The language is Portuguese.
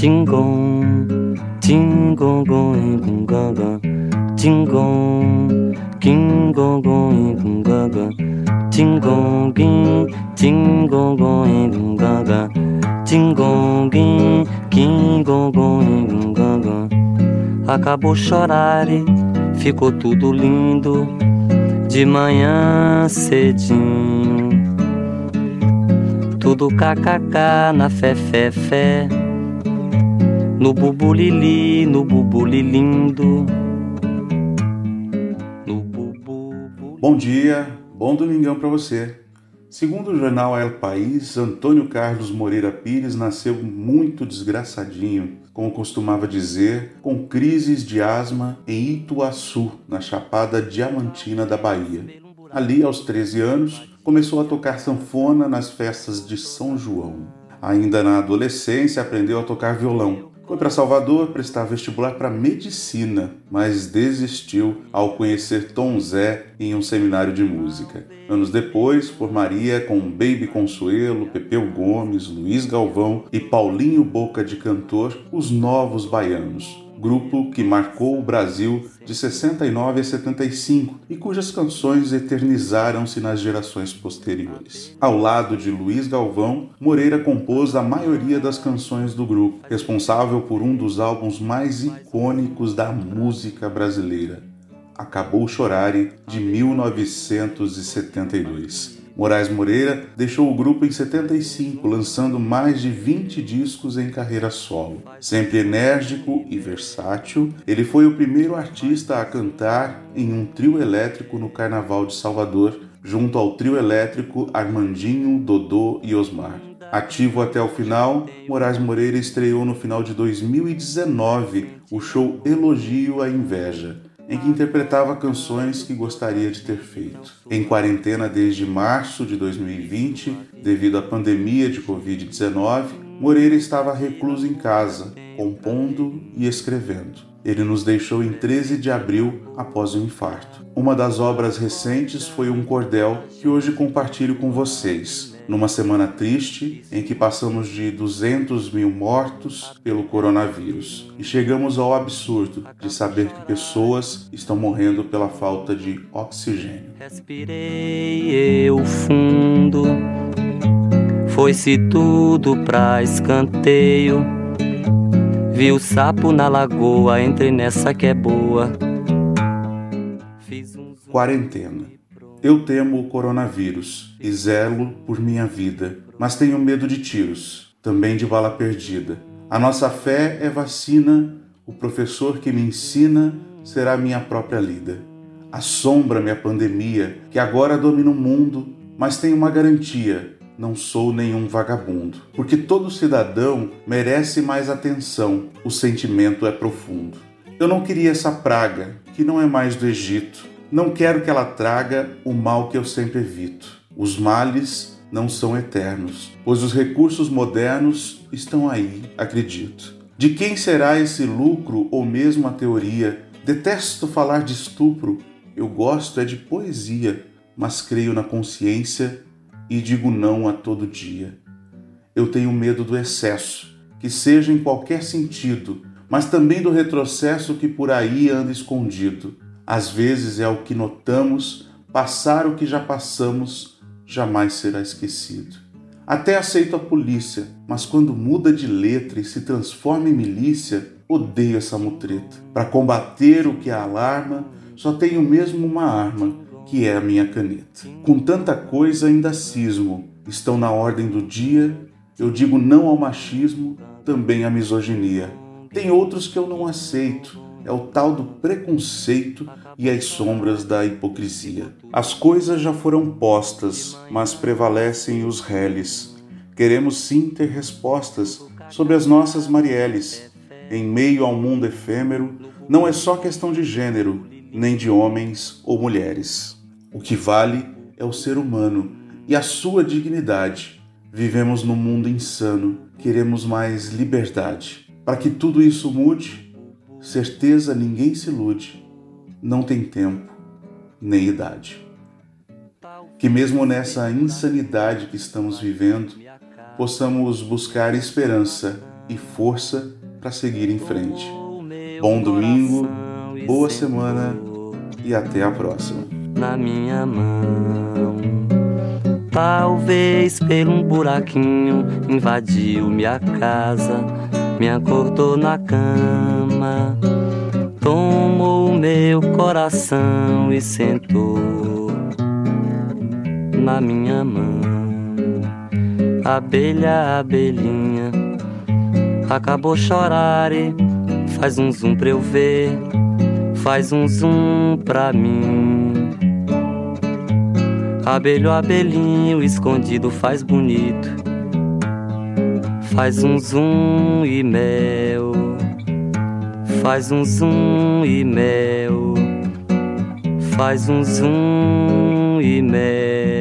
Tingong, tingong gong gaga, tingong, king gong gaga, tingong king, tingong gong gaga, tingong king, king gong gaga. Acabou chorar e ficou tudo lindo de manhã cedinho. Tudo kkk na fé, fé, fé. No bubulili, no bubulilindo. No bubu. Bom dia, bom domingão para você. Segundo o jornal El País, Antônio Carlos Moreira Pires nasceu muito desgraçadinho, como costumava dizer, com crises de asma em Ituaçu, na Chapada Diamantina da Bahia. Ali, aos 13 anos, começou a tocar sanfona nas festas de São João. Ainda na adolescência, aprendeu a tocar violão. Foi para Salvador prestar vestibular para medicina, mas desistiu ao conhecer Tom Zé em um seminário de música. Anos depois, formaria com Baby Consuelo, Pepeu Gomes, Luiz Galvão e Paulinho Boca de Cantor os Novos Baianos grupo que marcou o Brasil de 69 a 75 e cujas canções eternizaram-se nas gerações posteriores. Ao lado de Luiz Galvão, Moreira compôs a maioria das canções do grupo, responsável por um dos álbuns mais icônicos da música brasileira, Acabou Chorare, de 1972. Moraes Moreira deixou o grupo em 75, lançando mais de 20 discos em carreira solo. Sempre enérgico e versátil, ele foi o primeiro artista a cantar em um trio elétrico no Carnaval de Salvador, junto ao trio elétrico Armandinho, Dodô e Osmar. Ativo até o final, Moraes Moreira estreou no final de 2019 o show Elogio à Inveja em que interpretava canções que gostaria de ter feito. Em quarentena desde março de 2020, devido à pandemia de Covid-19, Moreira estava recluso em casa, compondo e escrevendo. Ele nos deixou em 13 de abril após o infarto. Uma das obras recentes foi um cordel que hoje compartilho com vocês numa semana triste em que passamos de 200 mil mortos pelo coronavírus e chegamos ao absurdo de saber que pessoas estão morrendo pela falta de oxigênio. Respirei eu fundo, foi-se tudo pra escanteio. Vi o sapo na lagoa, entrei nessa que é boa. Quarentena. Eu temo o coronavírus e zelo por minha vida, mas tenho medo de tiros, também de bala perdida. A nossa fé é vacina, o professor que me ensina será minha própria lida. Assombra-me a pandemia, que agora domina o mundo, mas tenho uma garantia: não sou nenhum vagabundo. Porque todo cidadão merece mais atenção, o sentimento é profundo. Eu não queria essa praga, que não é mais do Egito não quero que ela traga o mal que eu sempre evito. Os males não são eternos, pois os recursos modernos estão aí, acredito. De quem será esse lucro ou mesmo a teoria? Detesto falar de estupro, eu gosto é de poesia, mas creio na consciência e digo não a todo dia. Eu tenho medo do excesso, que seja em qualquer sentido, mas também do retrocesso que por aí anda escondido às vezes é o que notamos, passar o que já passamos jamais será esquecido. Até aceito a polícia, mas quando muda de letra e se transforma em milícia, odeio essa mutreta. Para combater o que a alarma, só tenho mesmo uma arma, que é a minha caneta. Com tanta coisa ainda cismo, estão na ordem do dia, eu digo não ao machismo, também à misoginia. Tem outros que eu não aceito, é o tal do preconceito e as sombras da hipocrisia. As coisas já foram postas, mas prevalecem os reles. Queremos sim ter respostas sobre as nossas Marielles. Em meio ao mundo efêmero, não é só questão de gênero, nem de homens ou mulheres. O que vale é o ser humano e a sua dignidade. Vivemos num mundo insano, queremos mais liberdade. Para que tudo isso mude, Certeza ninguém se ilude, não tem tempo nem idade. Que mesmo nessa insanidade que estamos vivendo, possamos buscar esperança e força para seguir em frente. Bom domingo, boa semana e até a próxima. Na minha mão, talvez um buraquinho invadiu minha casa, me acordou na cama, tomou meu coração e sentou na minha mão. Abelha, abelhinha, acabou chorar e faz um zoom pra eu ver, faz um zoom pra mim. Abelho, abelhinho, escondido faz bonito, faz um zoom e mel, faz um zoom e mel, faz um zoom e mel.